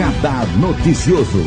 Radar Noticioso.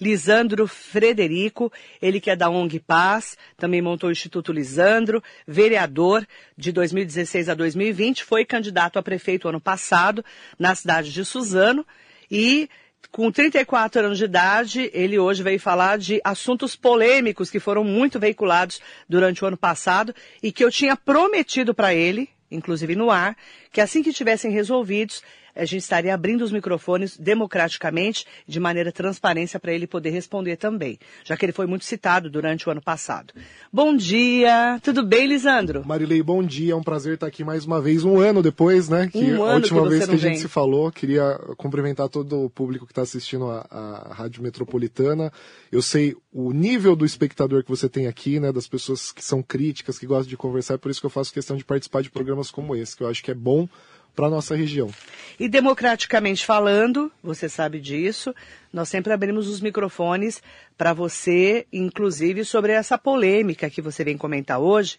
Lisandro Frederico, ele que é da ONG Paz, também montou o Instituto Lisandro, vereador de 2016 a 2020, foi candidato a prefeito ano passado na cidade de Suzano e com 34 anos de idade, ele hoje veio falar de assuntos polêmicos que foram muito veiculados durante o ano passado e que eu tinha prometido para ele, inclusive no ar, que assim que estivessem resolvidos, a gente estaria abrindo os microfones democraticamente, de maneira transparência, para ele poder responder também, já que ele foi muito citado durante o ano passado. Bom dia, tudo bem, Lisandro? Marilei, bom dia, é um prazer estar aqui mais uma vez, um ano depois, né? Que um a última que vez que a gente vem. se falou, queria cumprimentar todo o público que está assistindo a, a Rádio Metropolitana. Eu sei o nível do espectador que você tem aqui, né? Das pessoas que são críticas, que gostam de conversar, é por isso que eu faço questão de participar de programas como esse, que eu acho que é bom para nossa região. E democraticamente falando, você sabe disso, nós sempre abrimos os microfones para você, inclusive sobre essa polêmica que você vem comentar hoje.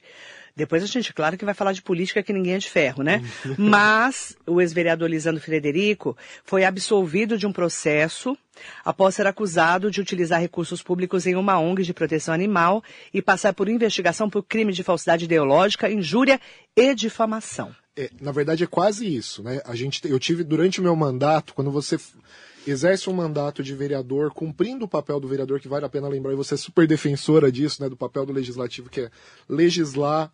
Depois a gente, claro que vai falar de política que ninguém é de ferro, né? Mas o ex-vereador Lisandro Frederico foi absolvido de um processo após ser acusado de utilizar recursos públicos em uma ONG de proteção animal e passar por investigação por crime de falsidade ideológica, injúria e difamação. É, na verdade é quase isso, né? A gente, eu tive durante o meu mandato, quando você exerce um mandato de vereador, cumprindo o papel do vereador, que vale a pena lembrar, e você é super defensora disso, né? Do papel do legislativo, que é legislar,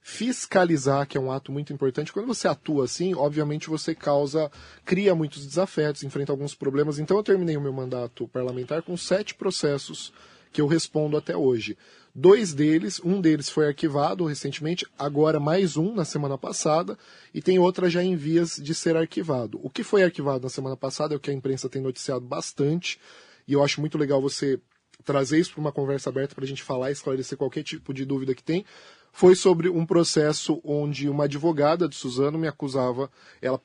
fiscalizar, que é um ato muito importante. Quando você atua assim, obviamente você causa, cria muitos desafetos, enfrenta alguns problemas. Então eu terminei o meu mandato parlamentar com sete processos que eu respondo até hoje. Dois deles, um deles foi arquivado recentemente, agora mais um na semana passada, e tem outra já em vias de ser arquivado. O que foi arquivado na semana passada é o que a imprensa tem noticiado bastante, e eu acho muito legal você trazer isso para uma conversa aberta para a gente falar e esclarecer qualquer tipo de dúvida que tem. Foi sobre um processo onde uma advogada de Suzano me acusava. Ela,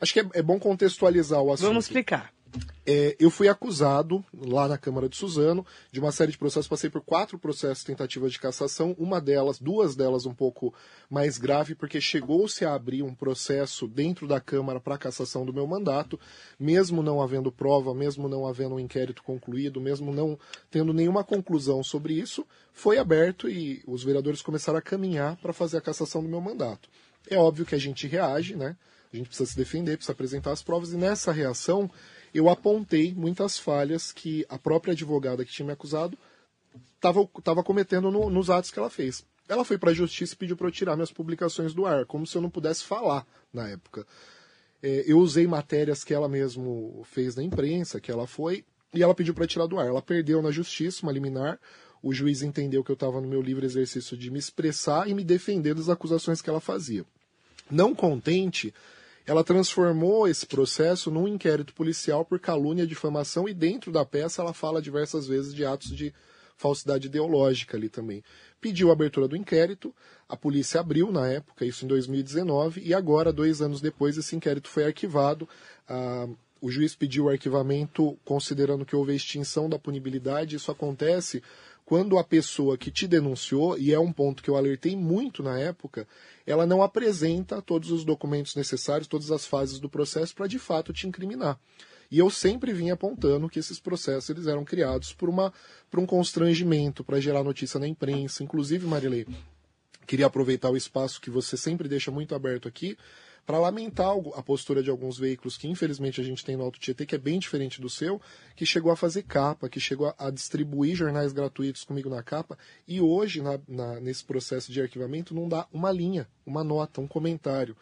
acho que é, é bom contextualizar o assunto. Vamos explicar. É, eu fui acusado, lá na Câmara de Suzano, de uma série de processos. Passei por quatro processos tentativas de cassação. Uma delas, duas delas um pouco mais grave, porque chegou-se a abrir um processo dentro da Câmara para cassação do meu mandato, mesmo não havendo prova, mesmo não havendo um inquérito concluído, mesmo não tendo nenhuma conclusão sobre isso, foi aberto e os vereadores começaram a caminhar para fazer a cassação do meu mandato. É óbvio que a gente reage, né? A gente precisa se defender, precisa apresentar as provas, e nessa reação eu apontei muitas falhas que a própria advogada que tinha me acusado estava cometendo no- nos atos que ela fez. Ela foi para a justiça e pediu para eu tirar minhas publicações do ar, como se eu não pudesse falar na época. É, eu usei matérias que ela mesmo fez na imprensa, que ela foi, e ela pediu para tirar do ar. Ela perdeu na justiça uma liminar. O juiz entendeu que eu estava no meu livre exercício de me expressar e me defender das acusações que ela fazia. Não contente, ela transformou esse processo num inquérito policial por calúnia e difamação, e dentro da peça ela fala diversas vezes de atos de falsidade ideológica ali também. Pediu a abertura do inquérito, a polícia abriu na época, isso em 2019, e agora, dois anos depois, esse inquérito foi arquivado. Ah, o juiz pediu o arquivamento considerando que houve extinção da punibilidade. Isso acontece quando a pessoa que te denunciou, e é um ponto que eu alertei muito na época, ela não apresenta todos os documentos necessários, todas as fases do processo para de fato te incriminar. E eu sempre vim apontando que esses processos eles eram criados por, uma, por um constrangimento, para gerar notícia na imprensa. Inclusive, Marilei, queria aproveitar o espaço que você sempre deixa muito aberto aqui para lamentar a postura de alguns veículos que infelizmente a gente tem no Alto Tietê, que é bem diferente do seu, que chegou a fazer capa, que chegou a, a distribuir jornais gratuitos comigo na capa, e hoje, na- na- nesse processo de arquivamento, não dá uma linha, uma nota, um comentário.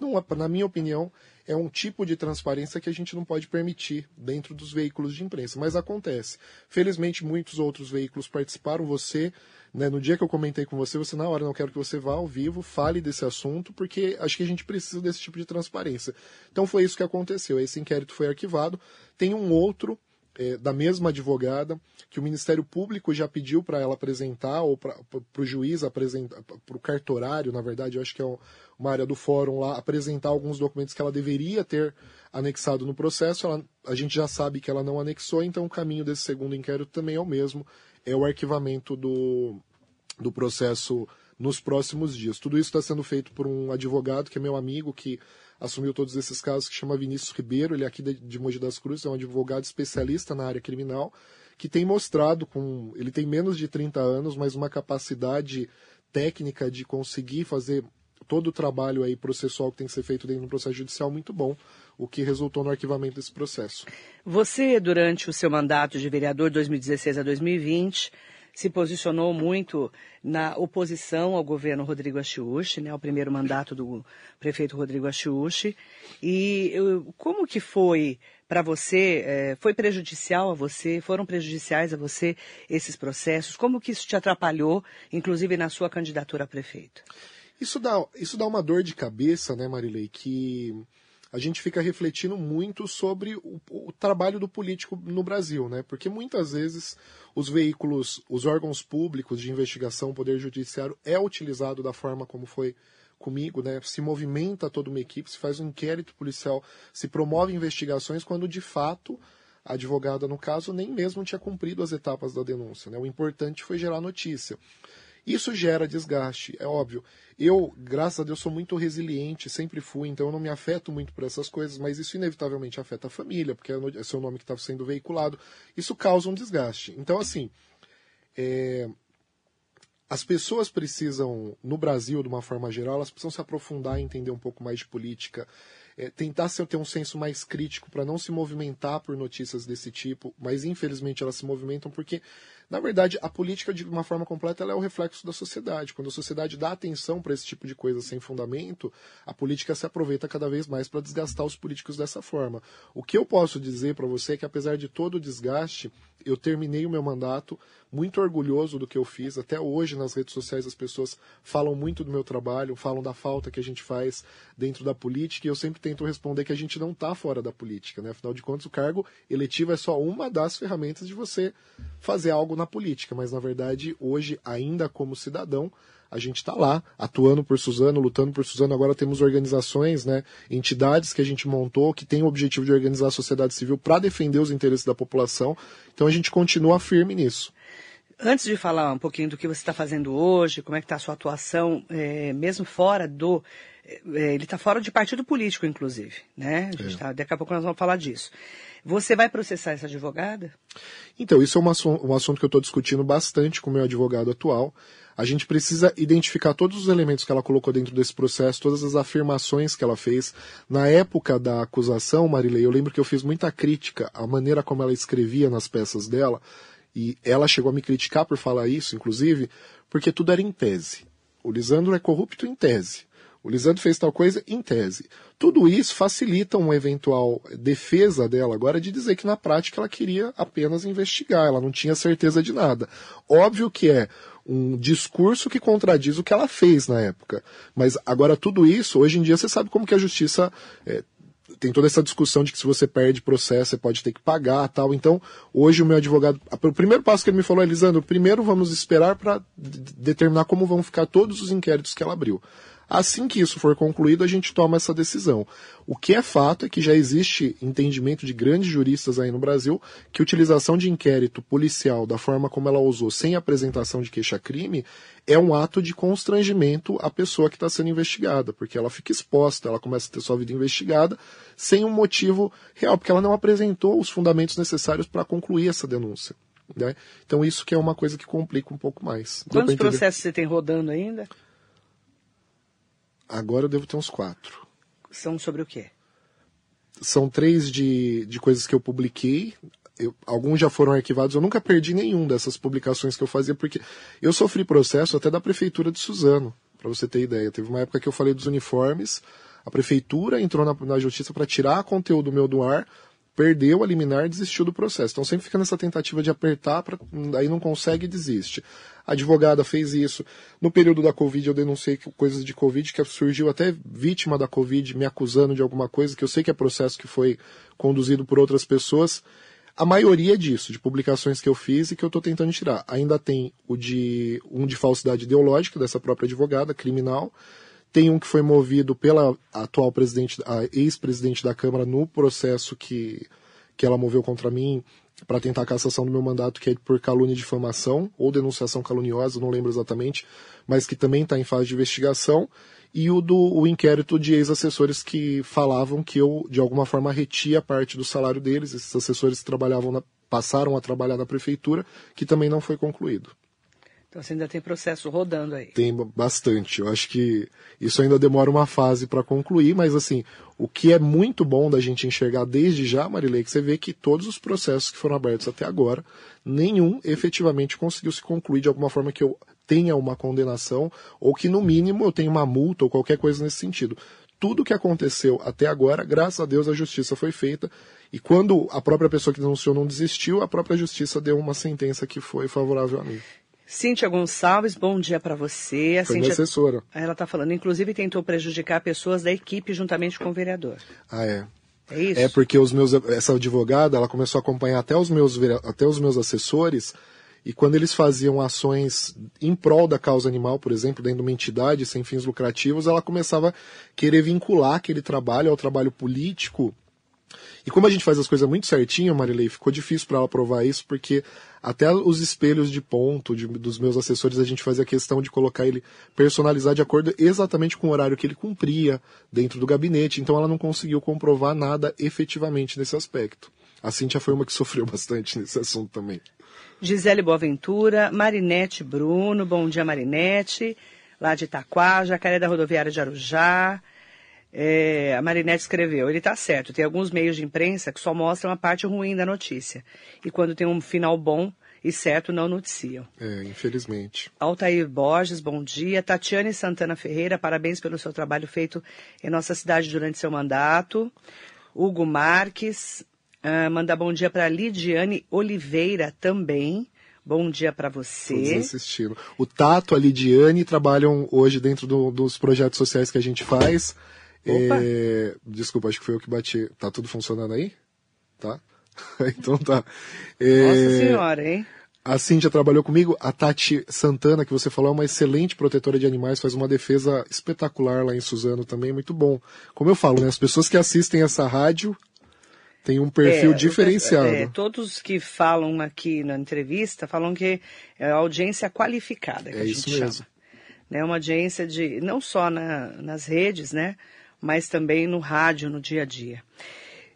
Não, é- na minha opinião, é um tipo de transparência que a gente não pode permitir dentro dos veículos de imprensa, mas acontece. Felizmente, muitos outros veículos participaram. Você, né, no dia que eu comentei com você, você na hora não quero que você vá ao vivo, fale desse assunto, porque acho que a gente precisa desse tipo de transparência. Então foi isso que aconteceu. Esse inquérito foi arquivado. Tem um outro é, da mesma advogada, que o Ministério Público já pediu para ela apresentar, ou para o juiz apresentar, para o cartorário, na verdade, eu acho que é um- uma área do fórum lá, apresentar alguns documentos que ela deveria ter anexado no processo. Ela- a gente já sabe que ela não anexou, então o caminho desse segundo inquérito também é o mesmo, é o arquivamento do, do processo nos próximos dias. Tudo isso está sendo feito por um advogado que é meu amigo, que assumiu todos esses casos, que chama Vinícius Ribeiro, ele é aqui de Mogi das Cruzes, é um advogado especialista na área criminal, que tem mostrado com. Ele tem menos de 30 anos, mas uma capacidade técnica de conseguir fazer todo o trabalho aí processual que tem que ser feito dentro do processo judicial muito bom, o que resultou no arquivamento desse processo. Você, durante o seu mandato de vereador 2016 a 2020, se posicionou muito na oposição ao governo Rodrigo Achiuchi, né, ao primeiro mandato do prefeito Rodrigo Achiuchi. E como que foi para você, é, foi prejudicial a você, foram prejudiciais a você esses processos? Como que isso te atrapalhou, inclusive na sua candidatura a prefeito? Isso dá, isso dá uma dor de cabeça, né, Marilei, que a gente fica refletindo muito sobre o, o, trabalho do político no Brasil, né? Porque muitas vezes os veículos, os órgãos públicos de investigação, o Poder Judiciário é utilizado da forma como foi comigo, né? Se movimenta toda uma equipe, se faz um inquérito policial, se promove investigações quando de fato a advogada, no caso, nem mesmo tinha cumprido as etapas da denúncia. Né? O importante foi gerar notícia. Isso gera desgaste, é óbvio. Eu, graças a Deus, sou muito resiliente, sempre fui, então eu não me afeto muito por essas coisas, mas isso inevitavelmente afeta a família, porque é seu nome que está sendo veiculado. Isso causa um desgaste. Então, assim, é, as pessoas precisam, no Brasil, de uma forma geral, elas precisam se aprofundar e entender um pouco mais de política é, tentar ter um senso mais crítico para não se movimentar por notícias desse tipo, mas infelizmente elas se movimentam porque, na verdade, a política de uma forma completa é o reflexo da sociedade. Quando a sociedade dá atenção para esse tipo de coisa sem fundamento, a política se aproveita cada vez mais para desgastar os políticos dessa forma. O que eu posso dizer para você é que, apesar de todo o desgaste, eu terminei o meu mandato muito orgulhoso do que eu fiz. Até hoje, nas redes sociais, as pessoas falam muito do meu trabalho, falam da falta que a gente faz dentro da política, e eu sempre tento responder que a gente não está fora da política. Né? Afinal de contas, o cargo eletivo é só uma das ferramentas de você fazer algo na política. Mas, na verdade, hoje, ainda como cidadão, a gente está lá, atuando por Suzano, lutando por Suzano. Agora temos organizações, né, entidades que a gente montou que têm o objetivo de organizar a sociedade civil para defender os interesses da população. Então a gente continua firme nisso. Antes de falar um pouquinho do que você está fazendo hoje, como é que está a sua atuação, é, mesmo fora do. É, ele está fora de partido político, inclusive, né? A gente é. tá, daqui a pouco nós vamos falar disso. Você vai processar essa advogada? Então, isso é uma, um assunto que eu estou discutindo bastante com o meu advogado atual. A gente precisa identificar todos os elementos que ela colocou dentro desse processo, todas as afirmações que ela fez. Na época da acusação, Marilei, eu lembro que eu fiz muita crítica à maneira como ela escrevia nas peças dela e ela chegou a me criticar por falar isso, inclusive, porque tudo era em tese. O Lisandro é corrupto em tese. O Lisandro fez tal coisa em tese. Tudo isso facilita uma eventual defesa dela agora de dizer que na prática ela queria apenas investigar, ela não tinha certeza de nada. Óbvio que é um discurso que contradiz o que ela fez na época. Mas agora tudo isso, hoje em dia você sabe como que a justiça é, tem toda essa discussão de que se você perde processo, você pode ter que pagar tal. Então, hoje o meu advogado. O primeiro passo que ele me falou é, Lisandro, primeiro vamos esperar para determinar como vão ficar todos os inquéritos que ela abriu. Assim que isso for concluído, a gente toma essa decisão. O que é fato é que já existe entendimento de grandes juristas aí no Brasil que a utilização de inquérito policial da forma como ela usou, sem apresentação de queixa-crime, é um ato de constrangimento à pessoa que está sendo investigada, porque ela fica exposta, ela começa a ter sua vida investigada sem um motivo real, porque ela não apresentou os fundamentos necessários para concluir essa denúncia. Né? Então isso que é uma coisa que complica um pouco mais. Quantos processos você tem rodando ainda? Agora eu devo ter uns quatro. São sobre o quê? São três de, de coisas que eu publiquei. Eu, alguns já foram arquivados. Eu nunca perdi nenhum dessas publicações que eu fazia, porque eu sofri processo até da prefeitura de Suzano, para você ter ideia. Teve uma época que eu falei dos uniformes. A prefeitura entrou na, na justiça para tirar conteúdo meu do ar, perdeu a liminar, desistiu do processo. Então sempre fica nessa tentativa de apertar, pra, aí não consegue e desiste. A advogada fez isso. No período da Covid eu denunciei coisas de Covid, que surgiu até vítima da Covid me acusando de alguma coisa, que eu sei que é processo que foi conduzido por outras pessoas. A maioria disso, de publicações que eu fiz e que eu estou tentando tirar. Ainda tem o de um de falsidade ideológica dessa própria advogada, criminal, tem um que foi movido pela atual presidente, a ex-presidente da Câmara no processo que, que ela moveu contra mim para tentar a cassação do meu mandato, que é por calúnia e difamação, ou denunciação caluniosa, não lembro exatamente, mas que também está em fase de investigação, e o do o inquérito de ex-assessores que falavam que eu, de alguma forma, retia parte do salário deles, esses assessores trabalhavam na, passaram a trabalhar na prefeitura, que também não foi concluído. Então você ainda tem processo rodando aí. Tem bastante. Eu acho que isso ainda demora uma fase para concluir, mas assim, o que é muito bom da gente enxergar desde já, Marilei, que você vê que todos os processos que foram abertos até agora, nenhum efetivamente conseguiu se concluir de alguma forma que eu tenha uma condenação ou que no mínimo eu tenha uma multa ou qualquer coisa nesse sentido. Tudo que aconteceu até agora, graças a Deus a justiça foi feita e quando a própria pessoa que denunciou não desistiu, a própria justiça deu uma sentença que foi favorável a mim. Cíntia Gonçalves, bom dia para você. A Foi Cíntia, assessora. Ela está falando, inclusive tentou prejudicar pessoas da equipe juntamente com o vereador. Ah, é. É isso? É porque os meus, essa advogada, ela começou a acompanhar até os meus, até os meus assessores, e quando eles faziam ações em prol da causa animal, por exemplo, dentro de uma entidade sem fins lucrativos, ela começava a querer vincular aquele trabalho ao trabalho político e como a gente faz as coisas muito certinho, Marilei, ficou difícil para ela provar isso, porque até os espelhos de ponto de, dos meus assessores a gente fazia questão de colocar ele personalizar de acordo exatamente com o horário que ele cumpria dentro do gabinete, então ela não conseguiu comprovar nada efetivamente nesse aspecto. A Cintia foi uma que sofreu bastante nesse assunto também. Gisele Boaventura, Marinete Bruno, bom dia Marinete, lá de Itaquá, Jacaré da Rodoviária de Arujá, é, a Marinette escreveu, ele está certo, tem alguns meios de imprensa que só mostram a parte ruim da notícia. E quando tem um final bom e certo, não noticiam. É, infelizmente. Altair Borges, bom dia. Tatiane Santana Ferreira, parabéns pelo seu trabalho feito em nossa cidade durante seu mandato. Hugo Marques, uh, manda bom dia para Lidiane Oliveira também. Bom dia para você. Todos assistindo. O Tato, a Lidiane trabalham hoje dentro do, dos projetos sociais que a gente faz. É, desculpa, acho que foi eu que bati. Tá tudo funcionando aí? Tá? então tá. É, Nossa senhora, hein? A Cintia trabalhou comigo. A Tati Santana, que você falou, é uma excelente protetora de animais, faz uma defesa espetacular lá em Suzano também, muito bom. Como eu falo, né? As pessoas que assistem essa rádio têm um perfil é, diferenciado. É, todos que falam aqui na entrevista falam que é audiência qualificada, que é a gente isso mesmo. chama. Né, uma audiência de, não só na, nas redes, né? Mas também no rádio, no dia a dia.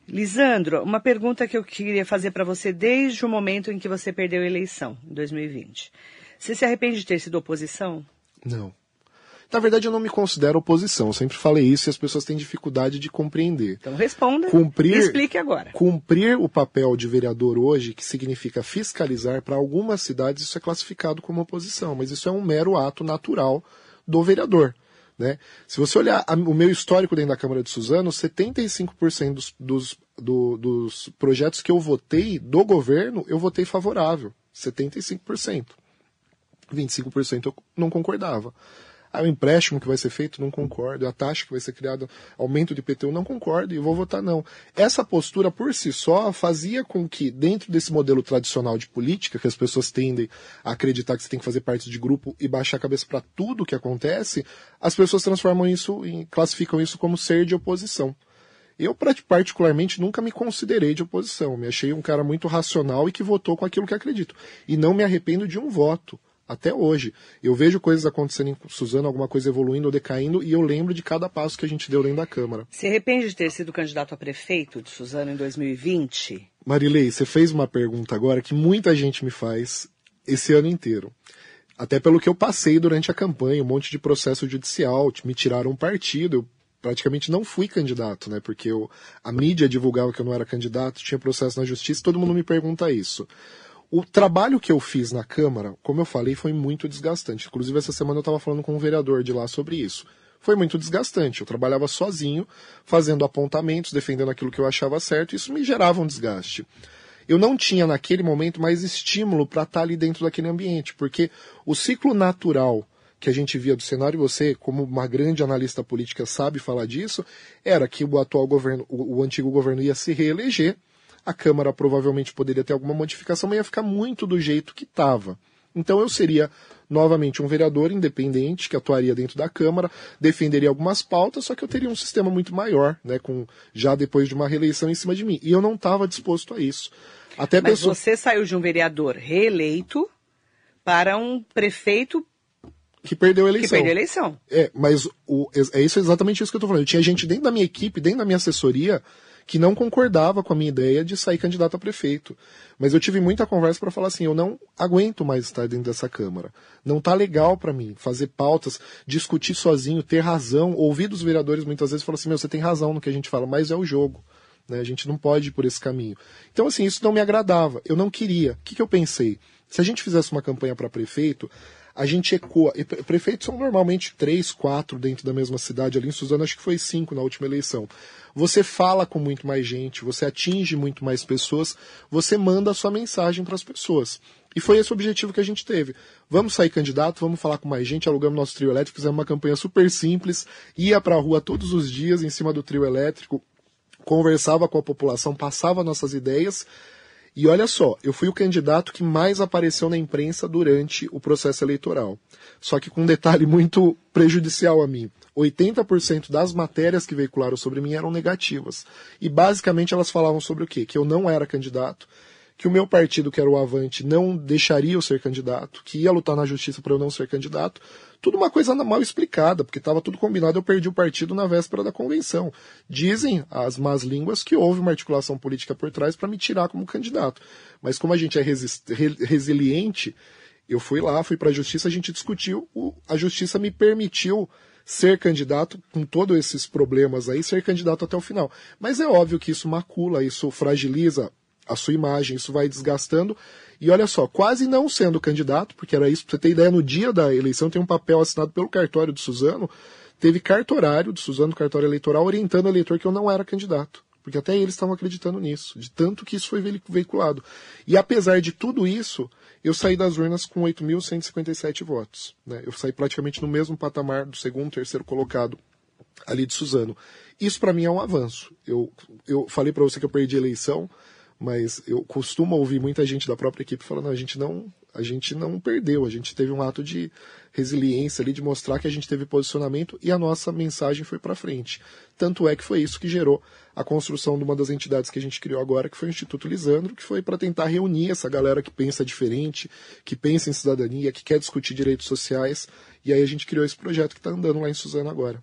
Lisandro, uma pergunta que eu queria fazer para você desde o momento em que você perdeu a eleição, em 2020. Você se arrepende de ter sido oposição? Não. Na verdade, eu não me considero oposição. Eu sempre falei isso e as pessoas têm dificuldade de compreender. Então responda cumprir, e explique agora. Cumprir o papel de vereador hoje, que significa fiscalizar, para algumas cidades isso é classificado como oposição, mas isso é um mero ato natural do vereador. Né? Se você olhar a, o meu histórico dentro da Câmara de Suzano, 75% dos, dos, do, dos projetos que eu votei do governo, eu votei favorável. 75%. 25% eu não concordava. Ah, o empréstimo que vai ser feito, não concordo. A taxa que vai ser criada, aumento de IPTU, não concordo e vou votar não. Essa postura por si só fazia com que, dentro desse modelo tradicional de política, que as pessoas tendem a acreditar que você tem que fazer parte de grupo e baixar a cabeça para tudo que acontece, as pessoas transformam isso, em, classificam isso como ser de oposição. Eu, particularmente, nunca me considerei de oposição. Me achei um cara muito racional e que votou com aquilo que acredito. E não me arrependo de um voto até hoje. Eu vejo coisas acontecendo em Suzano, alguma coisa evoluindo ou decaindo, e eu lembro de cada passo que a gente deu dentro da Câmara. Se arrepende de ter sido candidato a prefeito de Suzano em 2020? Marilei, você fez uma pergunta agora que muita gente me faz esse ano inteiro. Até pelo que eu passei durante a campanha, um monte de processo judicial, me tiraram um partido, eu praticamente não fui candidato, né? Porque eu, a mídia divulgava que eu não era candidato, tinha processo na justiça, todo mundo me pergunta isso. O trabalho que eu fiz na Câmara, como eu falei, foi muito desgastante. Inclusive, essa semana eu estava falando com um vereador de lá sobre isso. Foi muito desgastante. Eu trabalhava sozinho, fazendo apontamentos, defendendo aquilo que eu achava certo, e isso me gerava um desgaste. Eu não tinha, naquele momento, mais estímulo para estar tá ali dentro daquele ambiente, porque o ciclo natural que a gente via do cenário, e você, como uma grande analista política, sabe falar disso, era que o atual governo, o, o antigo governo ia se reeleger, a Câmara provavelmente poderia ter alguma modificação, mas ia ficar muito do jeito que estava. Então eu seria novamente um vereador independente que atuaria dentro da Câmara, defenderia algumas pautas, só que eu teria um sistema muito maior, né, com já depois de uma reeleição em cima de mim. E eu não estava disposto a isso. Até Mas pessoa... você saiu de um vereador reeleito para um prefeito que perdeu a eleição. Que perdeu a eleição. É, mas o, é isso exatamente isso que eu estou falando. Eu tinha gente dentro da minha equipe, dentro da minha assessoria, que não concordava com a minha ideia de sair candidato a prefeito. Mas eu tive muita conversa para falar assim, eu não aguento mais estar dentro dessa Câmara. Não tá legal para mim fazer pautas, discutir sozinho, ter razão, ouvir dos vereadores muitas vezes falar assim, meu, você tem razão no que a gente fala, mas é o jogo. Né? A gente não pode ir por esse caminho. Então, assim, isso não me agradava. Eu não queria. O que, que eu pensei? Se a gente fizesse uma campanha para prefeito, a gente ecoa. E prefeitos são normalmente três, quatro dentro da mesma cidade. Ali em Suzano, acho que foi cinco na última eleição. Você fala com muito mais gente, você atinge muito mais pessoas, você manda a sua mensagem para as pessoas. E foi esse o objetivo que a gente teve. Vamos sair candidato, vamos falar com mais gente, alugamos nosso trio elétrico, fizemos uma campanha super simples, ia para a rua todos os dias em cima do trio elétrico, conversava com a população, passava nossas ideias e olha só, eu fui o candidato que mais apareceu na imprensa durante o processo eleitoral. Só que com um detalhe muito prejudicial a mim. 80% das matérias que veicularam sobre mim eram negativas. E basicamente elas falavam sobre o quê? Que eu não era candidato, que o meu partido, que era o Avante, não deixaria eu ser candidato, que ia lutar na justiça para eu não ser candidato, tudo uma coisa mal explicada, porque estava tudo combinado, eu perdi o partido na véspera da convenção. Dizem as más línguas que houve uma articulação política por trás para me tirar como candidato. Mas como a gente é resiliente, eu fui lá, fui para a justiça, a gente discutiu, a justiça me permitiu ser candidato, com todos esses problemas aí, ser candidato até o final. Mas é óbvio que isso macula, isso fragiliza a sua imagem, isso vai desgastando. E olha só, quase não sendo candidato, porque era isso, pra você ter ideia, no dia da eleição tem um papel assinado pelo cartório de Suzano, teve cartorário de Suzano, cartório eleitoral, orientando o eleitor que eu não era candidato. Porque até eles estavam acreditando nisso, de tanto que isso foi veiculado. E apesar de tudo isso, eu saí das urnas com 8.157 votos. Né? Eu saí praticamente no mesmo patamar do segundo, terceiro colocado ali de Suzano. Isso para mim é um avanço. Eu, eu falei para você que eu perdi a eleição, mas eu costumo ouvir muita gente da própria equipe falando, a gente não, a gente não perdeu, a gente teve um ato de resiliência ali de mostrar que a gente teve posicionamento e a nossa mensagem foi para frente. Tanto é que foi isso que gerou a construção de uma das entidades que a gente criou agora, que foi o Instituto Lisandro, que foi para tentar reunir essa galera que pensa diferente, que pensa em cidadania, que quer discutir direitos sociais, e aí a gente criou esse projeto que está andando lá em Suzano agora.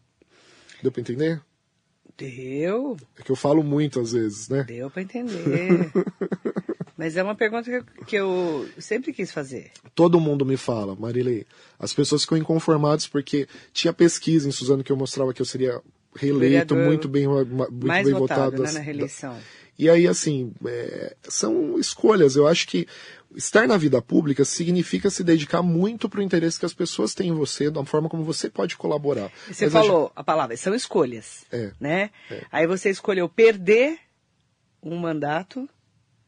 Deu para entender? Deu. É que eu falo muito às vezes, né? Deu para entender. Mas é uma pergunta que eu, que eu, sempre quis fazer. Todo mundo me fala, Marilei. As pessoas ficam inconformadas porque tinha pesquisa em Suzano que eu mostrava que eu seria reeleito, muito bem, muito mais bem votado, votado. Né, na reeleição. E aí, assim, é, são escolhas. Eu acho que estar na vida pública significa se dedicar muito para o interesse que as pessoas têm em você, da forma como você pode colaborar. Você Mas falou a, a, palavra, são escolhas. É. Né? É. Aí você escolheu perder um mandato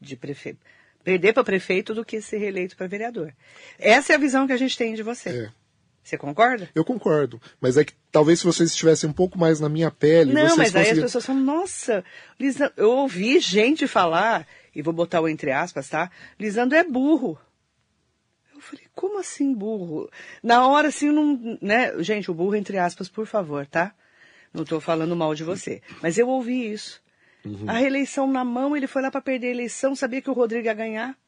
de prefeito. Perder para prefeito do que ser reeleito para vereador. Essa é a visão que a gente tem de você. É. Você concorda? Eu concordo. Mas é que talvez se vocês estivessem um pouco mais na minha pele. Não, mas aí as pessoas falam, nossa, Lisa, eu ouvi gente falar e vou botar o entre aspas, tá? Lisandro é burro. Eu falei, como assim burro? Na hora, assim, não, né? Gente, o burro entre aspas, por favor, tá? Não estou falando mal de você. Mas eu ouvi isso. Uhum. A reeleição na mão, ele foi lá para perder a eleição, sabia que o Rodrigo ia ganhar.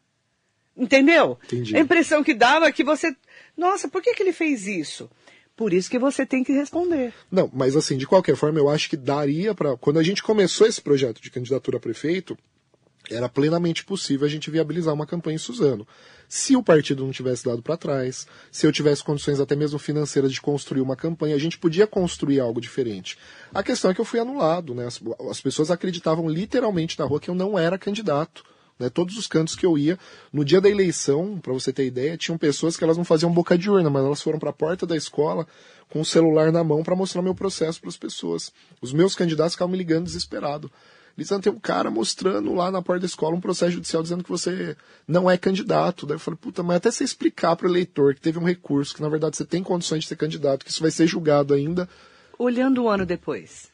Entendeu? Entendi. A impressão que dava é que você. Nossa, por que, que ele fez isso? Por isso que você tem que responder. Não, mas assim, de qualquer forma, eu acho que daria para. Quando a gente começou esse projeto de candidatura a prefeito, era plenamente possível a gente viabilizar uma campanha em Suzano. Se o partido não tivesse dado para trás, se eu tivesse condições até mesmo financeiras de construir uma campanha, a gente podia construir algo diferente. A questão é que eu fui anulado, né? As, as pessoas acreditavam literalmente na rua que eu não era candidato. Né, todos os cantos que eu ia, no dia da eleição, para você ter ideia, tinham pessoas que elas não faziam boca de urna, mas elas foram para a porta da escola com o celular na mão para mostrar meu processo para as pessoas. Os meus candidatos ficavam me ligando desesperado. Lisandro, tem um cara mostrando lá na porta da escola um processo judicial dizendo que você não é candidato. Daí eu falei, puta, mas até você explicar para o eleitor que teve um recurso, que na verdade você tem condições de ser candidato, que isso vai ser julgado ainda. Olhando um ano depois.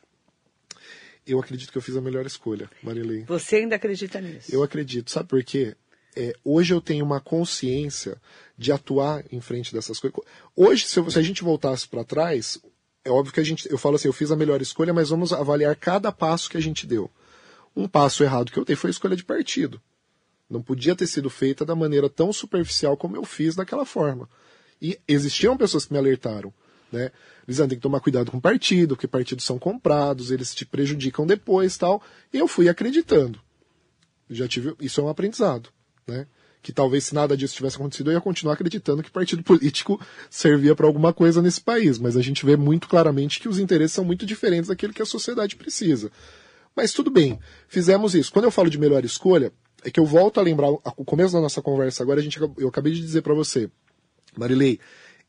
Eu acredito que eu fiz a melhor escolha, Marilei. Você ainda acredita nisso? Eu acredito. Sabe por quê? é, hoje eu tenho uma consciência de atuar em frente dessas coisas. Hoje, se, eu, se a gente voltasse para trás, é óbvio que a gente, eu falo assim, eu fiz a melhor escolha, mas vamos avaliar cada passo que a gente deu. Um passo errado que eu dei foi a escolha de partido. Não podia ter sido feita da maneira tão superficial como eu fiz daquela forma. E existiam pessoas que me alertaram, né? Lisandro, tem que tomar cuidado com partido, porque partidos são comprados, eles te prejudicam depois tal. E eu fui acreditando. Já tive, isso é um aprendizado, né? Que talvez se nada disso tivesse acontecido, eu ia continuar acreditando que partido político servia para alguma coisa nesse país. Mas a gente vê muito claramente que os interesses são muito diferentes daquilo que a sociedade precisa. Mas tudo bem, fizemos isso. Quando eu falo de melhor escolha, é que eu volto a lembrar o começo da nossa conversa agora, a gente, eu acabei de dizer para você, Marilei,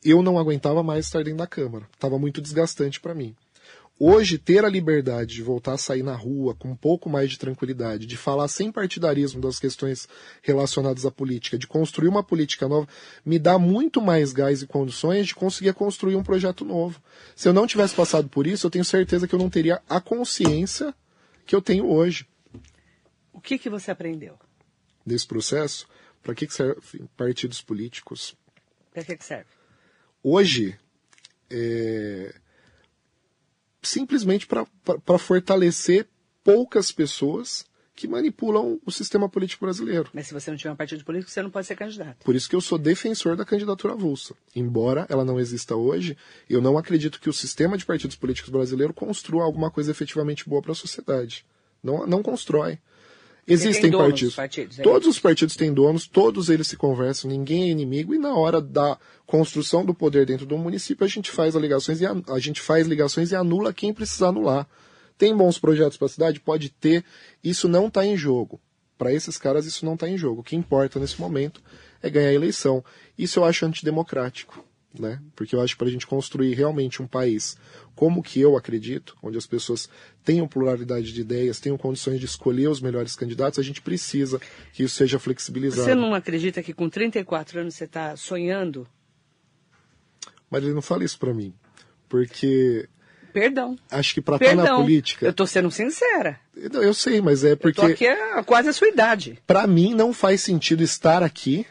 eu não aguentava mais estar dentro da Câmara. Estava muito desgastante para mim. Hoje, ter a liberdade de voltar a sair na rua com um pouco mais de tranquilidade, de falar sem partidarismo das questões relacionadas à política, de construir uma política nova, me dá muito mais gás e condições de conseguir construir um projeto novo. Se eu não tivesse passado por isso, eu tenho certeza que eu não teria a consciência que eu tenho hoje. O que, que você aprendeu? Nesse processo, para que, que servem partidos políticos? Para que, que serve? Hoje, é, simplesmente para fortalecer poucas pessoas que manipulam o sistema político brasileiro. Mas se você não tiver um partido político, você não pode ser candidato. Por isso que eu sou defensor da candidatura avulsa. Embora ela não exista hoje, eu não acredito que o sistema de partidos políticos brasileiro construa alguma coisa efetivamente boa para a sociedade. Não, não constrói. Existem partidos. partidos é todos os partidos têm donos, todos eles se conversam, ninguém é inimigo, e na hora da construção do poder dentro do município, a gente faz ligações e a, a gente faz ligações e anula quem precisar anular. Tem bons projetos para a cidade? Pode ter. Isso não está em jogo. Para esses caras, isso não está em jogo. O que importa nesse momento é ganhar a eleição. Isso eu acho antidemocrático. Né? Porque eu acho que para a gente construir realmente um país como que eu acredito, onde as pessoas tenham pluralidade de ideias, tenham condições de escolher os melhores candidatos, a gente precisa que isso seja flexibilizado. Você não acredita que com 34 anos você está sonhando? Mas ele não fala isso para mim, porque Perdão. Acho que para estar tá na política. Eu estou sendo sincera. Eu, eu sei, mas é porque. Eu tô aqui a quase a sua idade. Para mim não faz sentido estar aqui,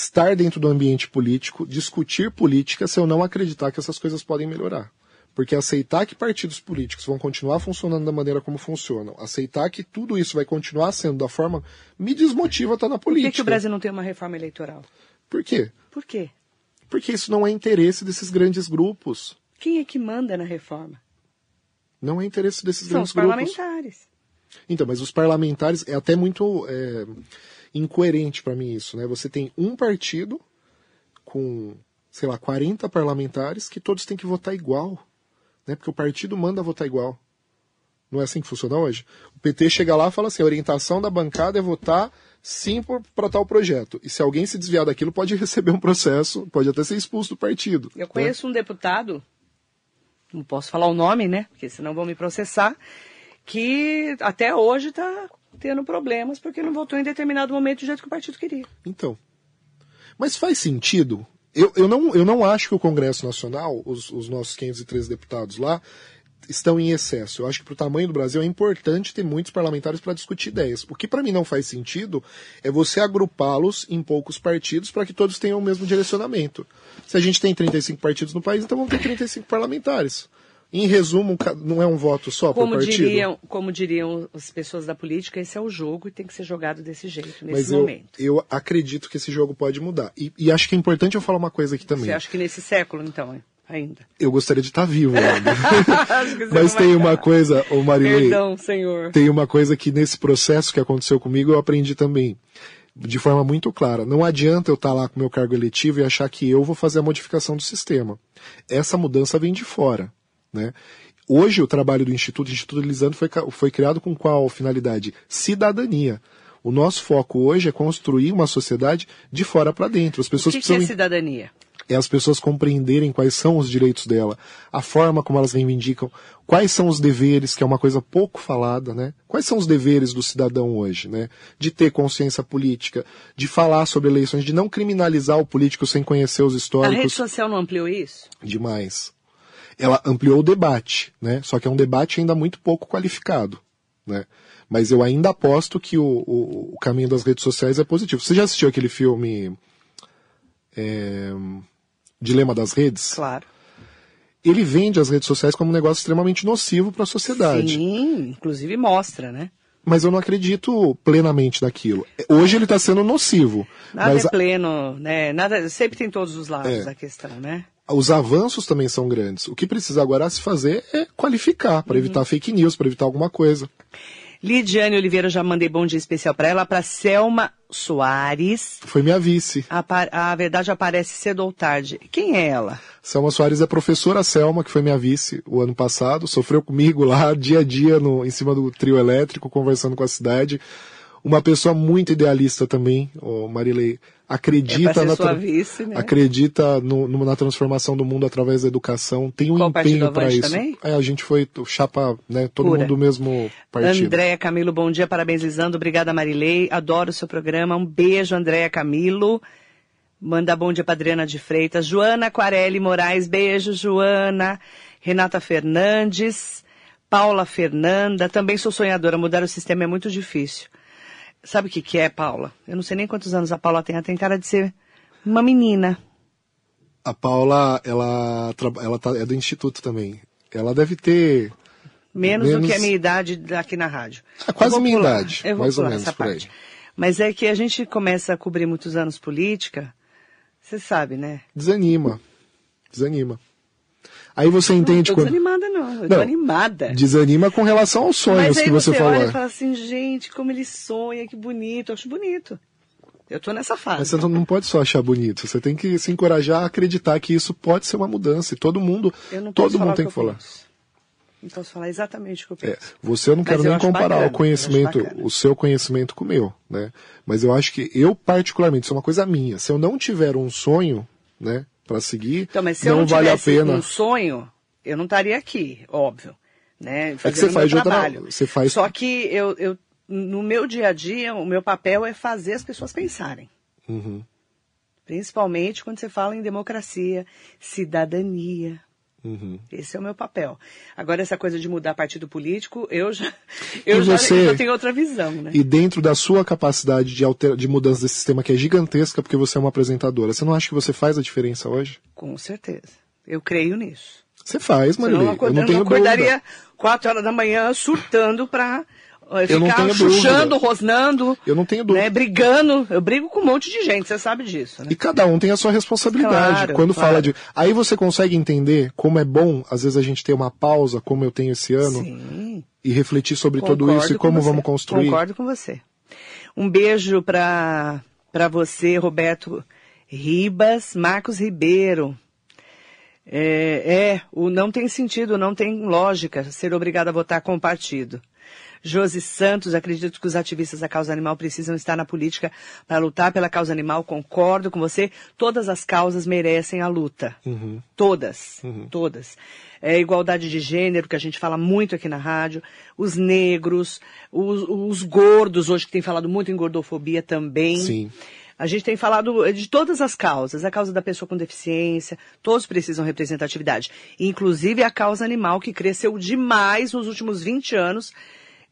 estar dentro do ambiente político, discutir política se eu não acreditar que essas coisas podem melhorar. Porque aceitar que partidos políticos vão continuar funcionando da maneira como funcionam, aceitar que tudo isso vai continuar sendo da forma, me desmotiva estar na política. Por que, que o Brasil não tem uma reforma eleitoral? Por quê? Por quê? Porque isso não é interesse desses grandes grupos. Quem é que manda na reforma? Não é interesse desses São grandes os parlamentares. Então, mas os parlamentares é até muito é, incoerente para mim isso, né? Você tem um partido com, sei lá, 40 parlamentares que todos têm que votar igual né? Porque o partido manda votar igual. Não é assim que funciona hoje? O PT chega lá e fala assim: a orientação da bancada é votar sim para tal projeto. E se alguém se desviar daquilo, pode receber um processo, pode até ser expulso do partido. Eu né? conheço né? um deputado, não posso falar o nome, né? Porque senão vão me processar, que até hoje está tendo problemas porque não votou em determinado momento do jeito que o partido queria. Então. Mas faz sentido eu, eu, não, eu não acho que o Congresso Nacional, os, os nossos 513 deputados lá, estão em excesso. Eu acho que para o tamanho do Brasil é importante ter muitos parlamentares para discutir ideias. O que para mim não faz sentido é você agrupá-los em poucos partidos para que todos tenham o mesmo direcionamento. Se a gente tem 35 partidos no país, então vamos ter 35 parlamentares. Em resumo, não é um voto só como por partido? Diriam, como diriam as pessoas da política, esse é o jogo e tem que ser jogado desse jeito, nesse Mas eu, momento. Eu acredito que esse jogo pode mudar. E, e, acho que é importante eu falar uma coisa aqui também. Você acha que nesse século, então, ainda? Eu gostaria de estar vivo ainda. Mas tem uma coisa, ô Marilei. Perdão, senhor. Tem uma coisa que nesse processo que aconteceu comigo eu aprendi também de forma muito clara. Não adianta eu estar lá com meu cargo eletivo e achar que eu vou fazer a modificação do sistema. Essa mudança vem de fora. Né? Hoje, o trabalho do Instituto, o Instituto Lisandro foi, foi criado com qual finalidade? Cidadania. O nosso foco hoje é construir uma sociedade de fora para dentro. As pessoas o que, que é cidadania? É as pessoas compreenderem quais são os direitos dela, a forma como elas reivindicam, quais são os deveres, que é uma coisa pouco falada, né? Quais são os deveres do cidadão hoje, né? De ter consciência política, de falar sobre eleições, de não criminalizar o político sem conhecer os históricos. A rede social não ampliou isso? Demais ela ampliou o debate, né? Só que é um debate ainda muito pouco qualificado, né? Mas eu ainda aposto que o, o, o caminho das redes sociais é positivo. Você já assistiu aquele filme é, Dilema das Redes? Claro. Ele vende as redes sociais como um negócio extremamente nocivo para a sociedade. Sim, inclusive mostra, né? Mas eu não acredito plenamente naquilo. Hoje ele está sendo nocivo. Nada mas é pleno, né? Nada, sempre tem todos os lados É. da questão, né? Os avanços também são grandes. O que precisa agora se fazer é qualificar, para evitar fake news, para evitar alguma coisa. Lidiane Oliveira, já mandei bom dia especial para ela, para Selma Soares. Foi minha vice. A, a verdade aparece cedo ou tarde. Quem é ela? Selma Soares é professora Selma, que foi minha vice o ano passado, sofreu comigo lá dia a dia no, em cima do trio elétrico, conversando com a cidade. Uma pessoa muito idealista também, o Marilei. É Acredita, na, tra- vice, né? acredita no- no- na transformação do mundo através da educação, tem um empenho para isso. também? É, a gente foi chapa, né, todo Pura. mundo do mesmo partido. Andréia Camilo, bom dia, parabéns, Lisandro. Obrigada, Marilei. Adoro o seu programa. Um beijo, Andréia Camilo. Manda bom dia para Adriana de Freitas. Joana Aquarelli Moraes, beijo, Joana. Renata Fernandes. Paula Fernanda. Também sou sonhadora. Mudar o sistema é muito difícil. Sabe o que, que é, Paula? Eu não sei nem quantos anos a Paula tem. Ela tem cara de ser uma menina. A Paula, ela, ela tá, é do instituto também. Ela deve ter Menos, do Menos- que a minha idade aqui na rádio. É quase vou minha pular, idade, Eu vou mais ou menos por aí. Mas é que a gente começa a cobrir muitos anos política, você sabe, né? desanima. Desanima. Aí você Não entende tô quando. desanimada, não. Não, tô animada. Desanima com relação aos sonhos Mas aí que você, falou. olha e fala assim, gente, como ele sonha, que bonito. Eu acho bonito. Eu tô nessa fase. Mas você não pode só achar bonito. Você tem que se encorajar a acreditar que isso pode ser uma mudança. E todo mundo, Eu não posso todo mundo tem que falar. penso. Não posso falar exatamente o que eu É, penso. você eu não quero nem comparar bacana, o conhecimento, o seu conhecimento com o meu, né? Mas eu acho que eu particularmente, isso é uma coisa minha. Se eu não tiver um sonho, né, para seguir, Então, mas se não, eu não vale a pena. um sonho, eu não estaria aqui, óbvio. Né, que você faz meu outra- trabalho. você faz- Só que eu, eu, no meu dia a dia, o meu papel é fazer as pessoas pensarem. Uhum. Principalmente quando você fala em democracia, cidadania. Uhum. Esse é o meu papel. Agora, essa coisa de mudar partido político, eu já, eu já, você- eu tenho outra visão, né? E dentro da sua capacidade de, alter... de mudança desse sistema que é gigantesca, porque você é uma apresentadora, você não acha que você faz a diferença hoje? Com certeza. Eu creio nisso. Você faz, Marilei. eu, não eu tenho não acordaria dúvida. quatro horas da manhã surtando eh, Eu não ficar tenho chuchando, dúvida. rosnando, Eu não tenho dúvida. né, brigando. Eu brigo com um monte de gente, você sabe disso, né? E cada um tem a sua responsabilidade. Claro, Quando claro. fala de. Aí você consegue entender como é bom, às vezes, a gente ter uma pausa, como eu tenho esse ano, Sim. e refletir sobre tudo Concordo isso e com como vamos construir. Concordo com você. Um beijo para para você, Roberto Ribas, Marcos Ribeiro. É, é, o não tem sentido, não tem lógica ser obrigado a votar com o partido. Josi Santos, acredito que os ativistas da causa animal precisam estar na política para lutar pela causa animal. Concordo com você. Todas as causas merecem a luta. Uhum. Todas, todas. É, igualdade de gênero, que a gente fala muito aqui na rádio, os negros, os, os gordos, hoje que tem falado muito em gordofobia também. Sim. A gente tem falado de todas as causas, a causa da pessoa com deficiência, todos precisam representatividade. Inclusive a causa animal, que cresceu demais nos últimos 20 anos,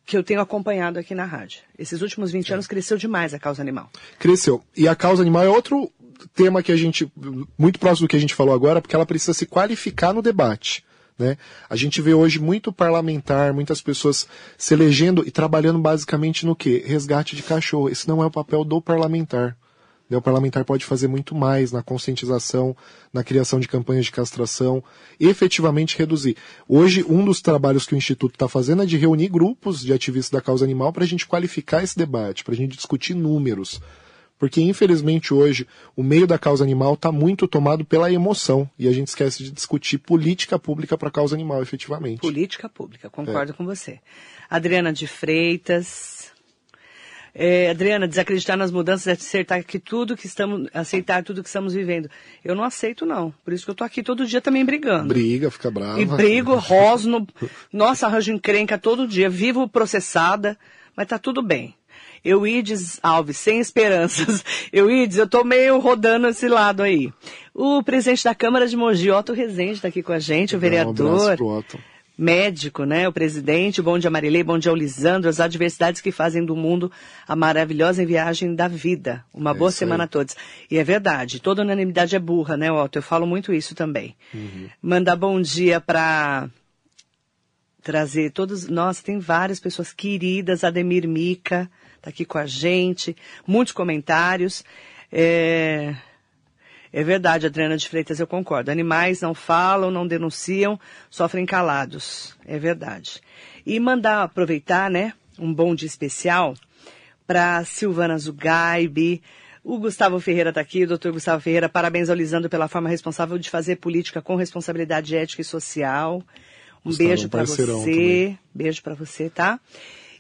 que eu tenho acompanhado aqui na rádio. Esses últimos 20 anos cresceu demais a causa animal. Cresceu. E a causa animal é outro tema que a gente. muito próximo do que a gente falou agora, porque ela precisa se qualificar no debate. Né? A gente vê hoje muito parlamentar, muitas pessoas se elegendo e trabalhando basicamente no quê? Resgate de cachorro. Esse não é o papel do parlamentar. O parlamentar pode fazer muito mais na conscientização, na criação de campanhas de castração, efetivamente reduzir. Hoje, um dos trabalhos que o Instituto está fazendo é de reunir grupos de ativistas da causa animal para a gente qualificar esse debate, para a gente discutir números. Porque, infelizmente, hoje, o meio da causa animal está muito tomado pela emoção, e a gente esquece de discutir política pública para a causa animal, efetivamente. Política pública, concordo É. com você. Adriana de Freitas. É, Adriana, desacreditar nas mudanças é aceitar que tudo que estamos, aceitar tudo que estamos vivendo. Eu não aceito, não. Por isso que eu tô aqui todo dia também brigando. Briga, fica brava. E brigo, rosno, nossa, arranjo encrenca todo dia, vivo processada, mas tá tudo bem. Eu Ides Alves, sem esperanças. Eu Ides, eu tô meio rodando esse lado aí. O presidente da Câmara de Mogi, Otto Rezende, está aqui com a gente, o Um abraço vereador. pro Otto. Médico, né? O presidente, bom dia Marilei, bom dia Lisandro, as adversidades que fazem do mundo a maravilhosa viagem da vida. Uma É boa semana aí. a todos. E é verdade, toda unanimidade é burra, né, Otto? Eu falo muito isso também. Uhum. Mandar bom dia para trazer todos. Nossa, tem várias pessoas queridas. Ademir Mica tá aqui com a gente. Muitos comentários. É, é verdade, Adriana de Freitas, eu concordo. Animais não falam, não denunciam, sofrem calados. É verdade. E mandar aproveitar, né, um bom dia especial para Silvana Zugaibe. O Gustavo Ferreira está aqui, o doutor Gustavo Ferreira, parabéns ao Lisandro pela forma responsável de fazer política com responsabilidade ética e social. Um Gustavo, beijo um para você, também. beijo para você, tá?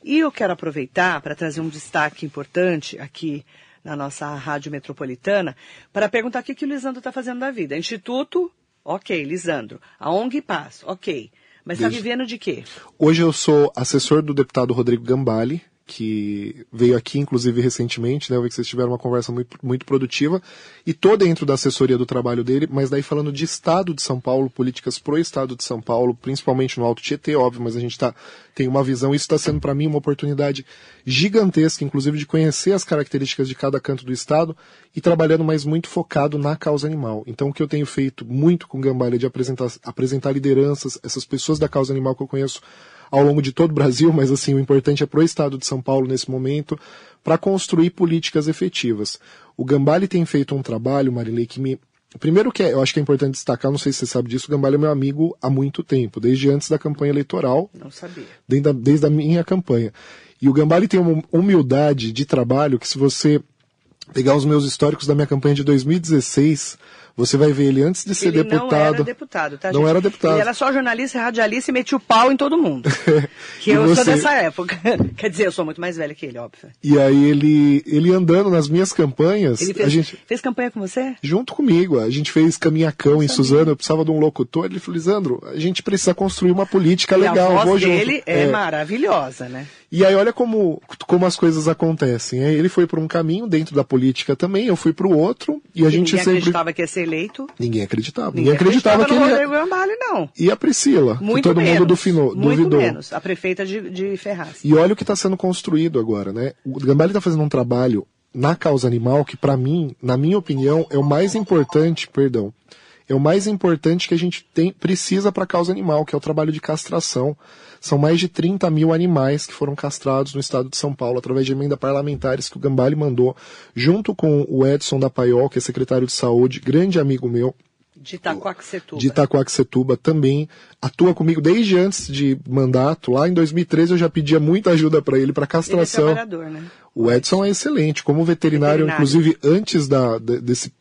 E eu quero aproveitar para trazer um destaque importante aqui na nossa rádio metropolitana para perguntar o que, que o Lisandro está fazendo da vida. Instituto, ok, Lisandro. A ONG Paz, ok. Mas está vivendo de quê? Hoje eu sou assessor do deputado Rodrigo Gambale, que veio aqui, inclusive, recentemente, né? Eu vi que vocês tiveram uma conversa muito, muito produtiva. E tô dentro da assessoria do trabalho dele, mas daí falando de Estado de São Paulo, políticas pro Estado de São Paulo, principalmente no Alto Tietê, óbvio, mas a gente tá, tem uma visão, isso está sendo para mim uma oportunidade gigantesca, inclusive, de conhecer as características de cada canto do Estado e trabalhando, mas muito focado na causa animal. Então, o que eu tenho feito muito com Gambale é de apresentar, apresentar lideranças, essas pessoas da causa animal que eu conheço ao longo de todo o Brasil, mas assim, o importante é para o Estado de São Paulo nesse momento, para construir políticas efetivas. O Gambale tem feito um trabalho, Marilei, que me. Primeiro que é, eu acho que é importante destacar, não sei se você sabe disso, o Gambale é meu amigo há muito tempo, desde antes da campanha eleitoral, Não sabia. desde a, desde a minha campanha. E o Gambale tem uma humildade de trabalho que se você pegar os meus históricos da minha campanha de 2016, você vai ver ele antes de ser ele deputado. não era deputado, tá, Não gente? era deputado. Ele era só jornalista e radialista e metia o pau em todo mundo. que eu sou você- dessa época. Quer dizer, eu sou muito mais velha que ele, óbvio. E aí ele, ele andando nas minhas campanhas, Ele fez, a gente fez campanha com você? junto comigo, a gente fez caminhacão em Suzano, eu precisava de um locutor, ele falou, Lisandro, a gente precisa construir uma política e legal, a voz vou junto. dele é, É. maravilhosa, né? E aí olha como, como as coisas acontecem. Ele foi por um caminho dentro da política também, eu fui para o outro, e a gente Ninguém sempre... acreditava que ia ser eleito. Ninguém acreditava. Ninguém, acreditava, que no ele ia... Gambale, não. E a Priscila, Muito que todo menos. mundo dufinou, muito duvidou. menos. A prefeita de, de Ferraz. E olha o que está sendo construído agora, né? O Gambale está fazendo um trabalho na causa animal que, para mim, na minha opinião, é o mais importante, perdão, é o mais importante que a gente tem, precisa para a causa animal, que é o trabalho de castração. São mais de 30 mil animais que foram castrados no estado de São Paulo através de emenda parlamentares que o Gambale mandou, junto com o Edson da Paiol, que é secretário de saúde, grande amigo meu, De Itacoaxetuba. de Itacoaxetuba também atua comigo desde antes de mandato. Lá em 2013 eu já pedia muita ajuda para ele para Ele é castração. né? o Edson é excelente, como veterinário, Veterinário. inclusive antes da, de- desse.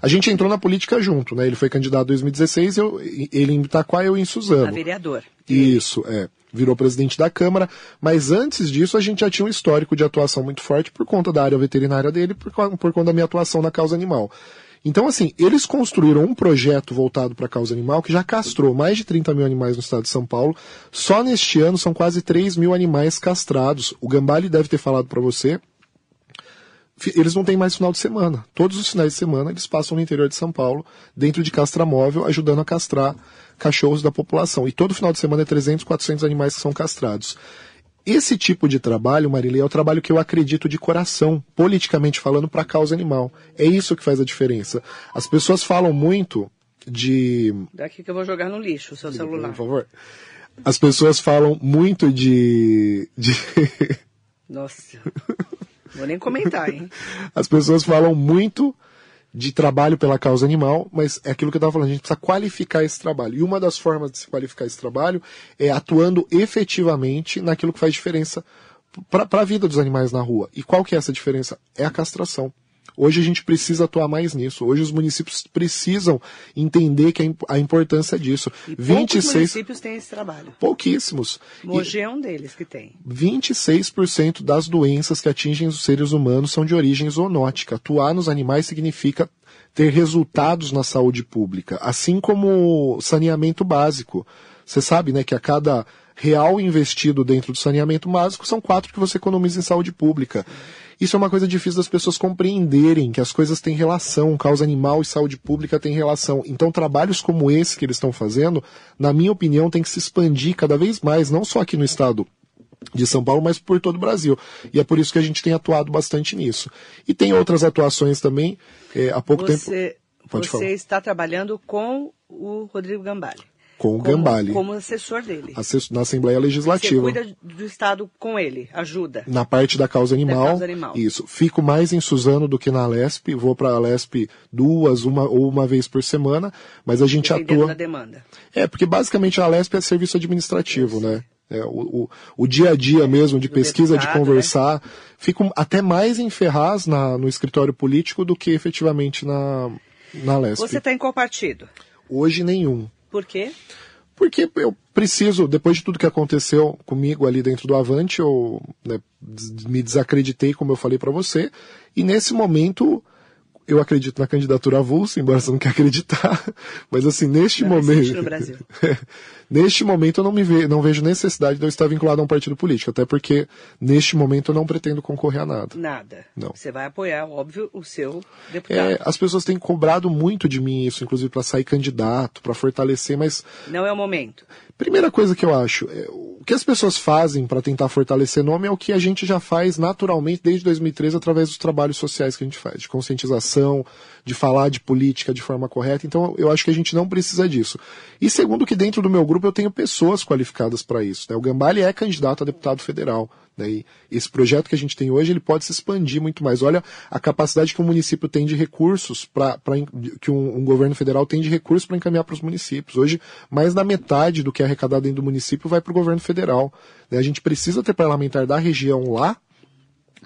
A gente entrou na política junto, né? Ele foi candidato em 2016, eu, ele em Itaquá, eu em A Suzano. vereador. Isso, é. Virou presidente da Câmara, mas antes disso a gente já tinha um histórico de atuação muito forte por conta da área veterinária dele, por, por conta da minha atuação na causa animal. Então, assim, eles construíram um projeto voltado para a causa animal que já castrou mais de 30 mil animais no estado de São Paulo. Só neste ano são quase 3 mil animais castrados. O Gambale deve ter falado para você. Eles não têm mais final de semana. Todos os finais de semana eles passam no interior de São Paulo, dentro de castramóvel, ajudando a castrar cachorros da população. E todo final de semana é 300, 400 animais que são castrados. Esse tipo de trabalho, Marília, é o trabalho que eu acredito de coração, politicamente falando, para a causa animal. É isso que faz a diferença. As pessoas falam muito de. Daqui que eu vou jogar no lixo o seu celular. Por favor. As pessoas falam muito de. de... Nossa. Vou nem comentar, hein? As pessoas falam muito de trabalho pela causa animal, mas é aquilo que eu estava falando, a gente precisa qualificar esse trabalho. E uma das formas de se qualificar esse trabalho é atuando efetivamente naquilo que faz diferença para a vida dos animais na rua. E qual que é essa diferença? É a castração. Hoje a gente precisa atuar mais nisso. Hoje os municípios precisam entender que a, imp- a importância disso. E poucos 26 municípios têm esse trabalho. pouquíssimos. Mogi é um deles que tem. 26% das doenças que atingem os seres humanos são de origem zoonótica. Atuar nos animais significa ter resultados na saúde pública, assim como saneamento básico. Você sabe, né, que a cada real investido dentro do saneamento básico são quatro que você economiza em saúde pública. Isso é uma coisa difícil das pessoas compreenderem, que as coisas têm relação, causa animal e saúde pública têm relação. Então, trabalhos como esse que eles estão fazendo, na minha opinião, tem que se expandir cada vez mais, não só aqui no estado de São Paulo, mas por todo o Brasil. E é por isso que a gente tem atuado bastante nisso. E tem outras atuações também. É, há pouco você, tempo. Pode você falar. está trabalhando com o Rodrigo Gambale. Com o como, Gambale. Como assessor dele. Assessor, na Assembleia Legislativa. Você cuida do Estado com ele, ajuda. Na parte da causa animal. Da causa animal. Isso. Fico mais em Suzano do que na Lesp. Vou para a Lesp duas, uma ou uma vez por semana, mas a gente Dependendo atua. da demanda. É, porque basicamente a Lesp é serviço administrativo, né? É, o, o, o, dia a dia mesmo de Do pesquisa, deputado, de conversar, fico até mais em Ferraz na, no escritório político do que efetivamente na, na Lesp. Você está em qual partido? Hoje nenhum. Por quê? Porque eu preciso, depois de tudo que aconteceu comigo ali dentro do Avante, eu né, me desacreditei, como eu falei para você, e nesse momento eu acredito na candidatura avulsa, embora você não quer acreditar, mas assim, neste Não momento... no Brasil. neste momento eu não, me ve, não vejo necessidade de eu estar vinculado a um partido político, até porque neste momento eu não pretendo concorrer a nada. Nada. Não. Você vai apoiar, óbvio, o seu deputado. É, as pessoas têm cobrado muito de mim isso, inclusive para sair candidato, para fortalecer, mas Não é o momento. Primeira coisa que eu acho, é, o que as pessoas fazem para tentar fortalecer nome é o que a gente já faz naturalmente desde 2013 através dos trabalhos sociais que a gente faz, de conscientização, de falar de política de forma correta. Então eu acho que a gente não precisa disso. E segundo que dentro do meu grupo eu tenho pessoas qualificadas para isso. Né? O Gambale é candidato a deputado federal. Né? E esse projeto que a gente tem hoje ele pode se expandir muito mais. Olha a capacidade que um município tem de recursos para que um, um governo federal tem de recursos para encaminhar para os municípios. Hoje mais da metade do que é arrecadado dentro do município vai para o governo federal. Né? A gente precisa ter parlamentar da região lá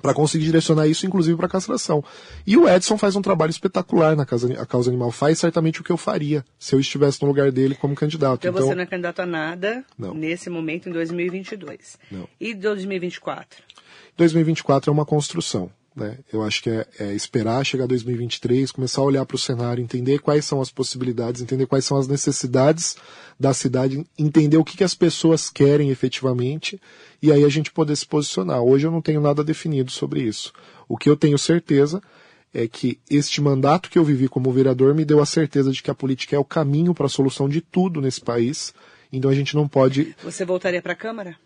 para conseguir direcionar isso, inclusive para castração. E o Edson faz um trabalho espetacular na causa, a causa animal. Faz certamente o que eu faria se eu estivesse no lugar dele como candidato. Então, você não é candidato a nada Não. nesse momento, em 2022. Não. E 2024? 2024 é uma construção. Né? Eu acho que é, é esperar chegar 2023, começar a olhar para o cenário, entender quais são as possibilidades, entender quais são as necessidades da cidade, entender o que, que as pessoas querem efetivamente e aí a gente poder se posicionar. Hoje eu não tenho nada definido sobre isso. O que eu tenho certeza é que este mandato que eu vivi como vereador me deu a certeza de que a política é o caminho para a solução de tudo nesse país. Então a gente não pode Você voltaria para a Câmara?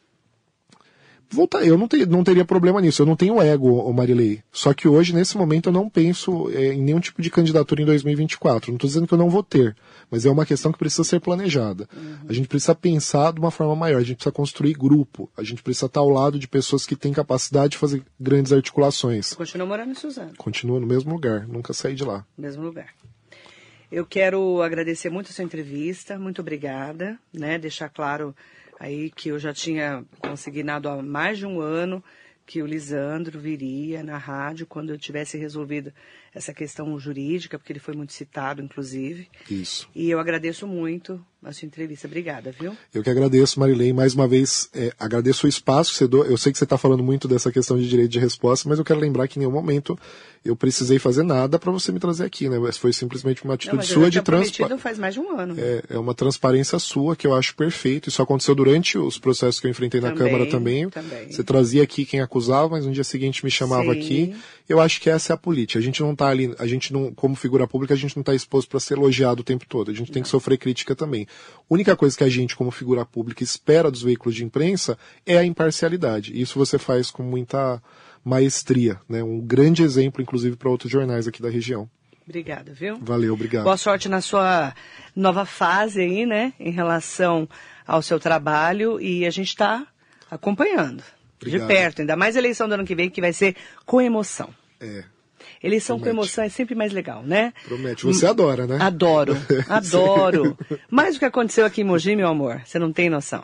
Voltar. Eu não, não teria problema nisso. Eu não tenho ego, Marilei. Só que hoje, nesse momento, eu não penso é, em nenhum tipo de candidatura em 2024. Não estou dizendo que eu não vou ter, mas é uma questão que precisa ser planejada. A gente precisa pensar de uma forma maior. A gente precisa construir grupo. A gente precisa estar ao lado de pessoas que têm capacidade de fazer grandes articulações. Continua morando em Suzano, Continua no mesmo lugar. Nunca saí de lá. mesmo lugar. Eu quero agradecer muito a sua entrevista, muito obrigada, né? Deixar claro aí que eu já tinha consignado há mais de um ano que o Lisandro viria na rádio quando eu tivesse resolvido essa questão jurídica, porque ele foi muito citado, inclusive. Isso. E eu agradeço muito a sua entrevista. Obrigada, viu? Eu que agradeço, Marilei, mais uma vez, é, agradeço o espaço que você deu. Eu sei que você está falando muito dessa questão de direito de resposta, mas eu quero lembrar que em nenhum momento eu precisei fazer nada para você me trazer aqui, né? Mas foi simplesmente uma Não, atitude eu sua de transparência. faz mais de um ano. É, é uma transparência sua que eu acho perfeito. Isso aconteceu durante os processos que eu enfrentei na Também, Câmara também. também. Você trazia aqui quem acusava, mas no dia seguinte me chamava Sim. aqui. Eu acho que essa é a política. A gente não tá ali, a gente não, como figura pública, a gente não está exposto para ser elogiado o tempo todo. A gente tem que sofrer crítica também. A única coisa que a gente, como figura pública, espera dos veículos de imprensa é a imparcialidade. Isso você faz com muita maestria, né? Um grande exemplo, inclusive, para outros jornais aqui da região. Obrigada, viu? Valeu, obrigado. Boa sorte na sua nova fase aí, né? Em relação ao seu trabalho e a gente está acompanhando de Obrigado. perto, ainda mais a eleição do ano que vem, que vai ser com emoção. É, Eleição com Promete. emoção é sempre mais legal, né? promete. Você adora, né? Adoro, adoro. Mais o que aconteceu aqui em Mogi, meu amor, você não tem noção.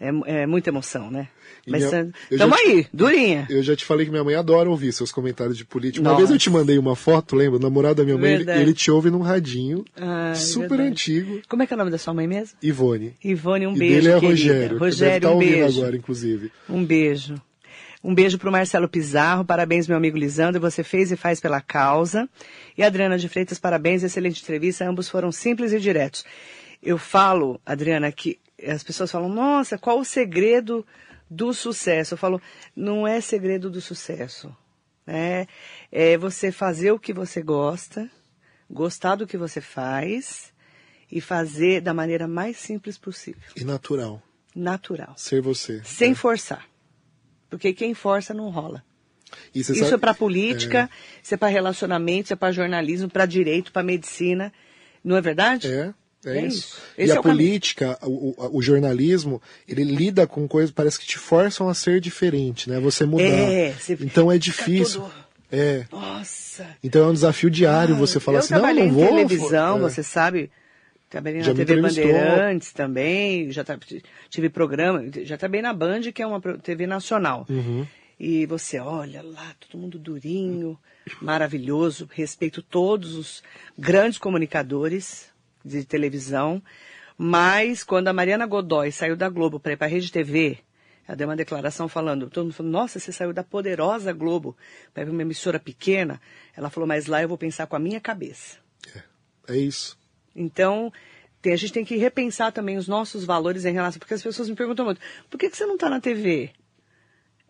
É, é muita emoção, né? E Mas minha- já te- aí, durinha. Eu já te falei que minha mãe adora ouvir seus comentários de política. Uma Nossa. vez eu te mandei uma foto, lembra? O namorado da minha mãe, ele, ele te ouve num radinho Ai, super verdade. antigo. Como é que é o nome da sua mãe mesmo? Ivone. Ivone, um e beijo, dele é querida. Rogério. que deve Rogério, estar um ouvindo beijo. agora, inclusive. Um beijo. Um beijo para o Marcelo Pizarro, parabéns meu amigo Lisandro, você fez e faz pela causa. E Adriana de Freitas, parabéns, excelente entrevista, ambos foram simples e diretos. Eu falo, Adriana, que as pessoas falam, nossa, qual o segredo do sucesso? Eu falo, não é segredo do sucesso. né? É você fazer o que você gosta, gostar do que você faz e fazer da maneira mais simples possível. E natural. Natural. Ser você. Sem né? forçar. Porque quem força não rola. Isso sabe- é para política, isso é para relacionamento, isso é para jornalismo, para direito, para medicina. Não é verdade? É, é, É isso. isso. E a é caminho. política, o, o- o jornalismo, ele lida com coisas, parece que te forçam a ser diferente, né? Você mudar. É, você então é difícil. todo- É. Nossa. Então é um desafio diário você falar assim, não, não vou. televisão, é. você sabe. Trabalhei Já na TV. Bandeirantes também, já tra- tive programa, já trabalhei na Band, que é uma TV nacional. Uhum. E você olha lá, todo mundo durinho, maravilhoso, respeito todos os grandes comunicadores de televisão, mas quando a Mariana Godoy saiu da Globo para ir para a Rede TV, ela deu uma declaração falando, todo mundo falou, nossa, você saiu da poderosa Globo para ir para uma emissora pequena, ela falou, mas lá eu vou pensar com a minha cabeça. É isso. Então, tem- a gente tem que repensar também os nossos valores em relação. Porque as pessoas me perguntam muito: por que, que você não está na TV?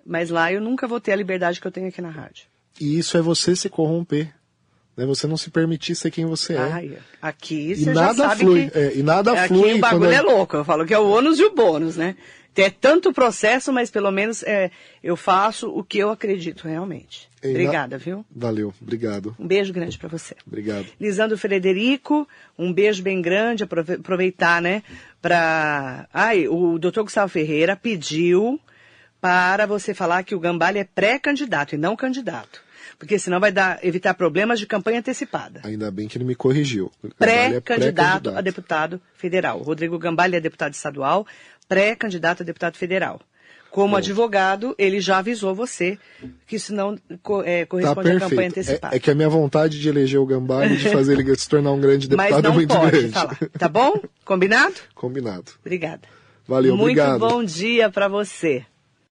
Mas lá eu nunca vou ter a liberdade que eu tenho aqui na rádio. E isso é você se corromper. Né? Você não se permitir ser quem você é. Ai, aqui E você nada já sabe flui, que. é, e nada aqui flui o bagulho quando- é louco. Eu falo que é o ônus e o bônus, né? É tanto processo, mas pelo menos é, eu faço o que eu acredito realmente. E na- Obrigada, viu? Valeu, obrigado. Um beijo grande para você. Obrigado. Lisandro Frederico, um beijo bem grande, aprove- aproveitar, né, para... Ai, o doutor Gustavo Ferreira pediu para você falar que o Gambale é pré-candidato e não candidato. Porque senão vai dar, evitar problemas de campanha antecipada. Ainda bem que ele me corrigiu. O trabalho é Pré-candidato a deputado federal. Rodrigo Gambale é deputado estadual, pré-candidato a deputado federal. Como advogado, ele já avisou você que isso não é, Tá corresponde à campanha perfeito. antecipada. É, é que a minha vontade de eleger o Gambá e de fazer ele se tornar um grande deputado é muito pode grande. falar. Tá bom? Combinado? Combinado. Obrigada. Valeu, Muito obrigado. bom dia para você.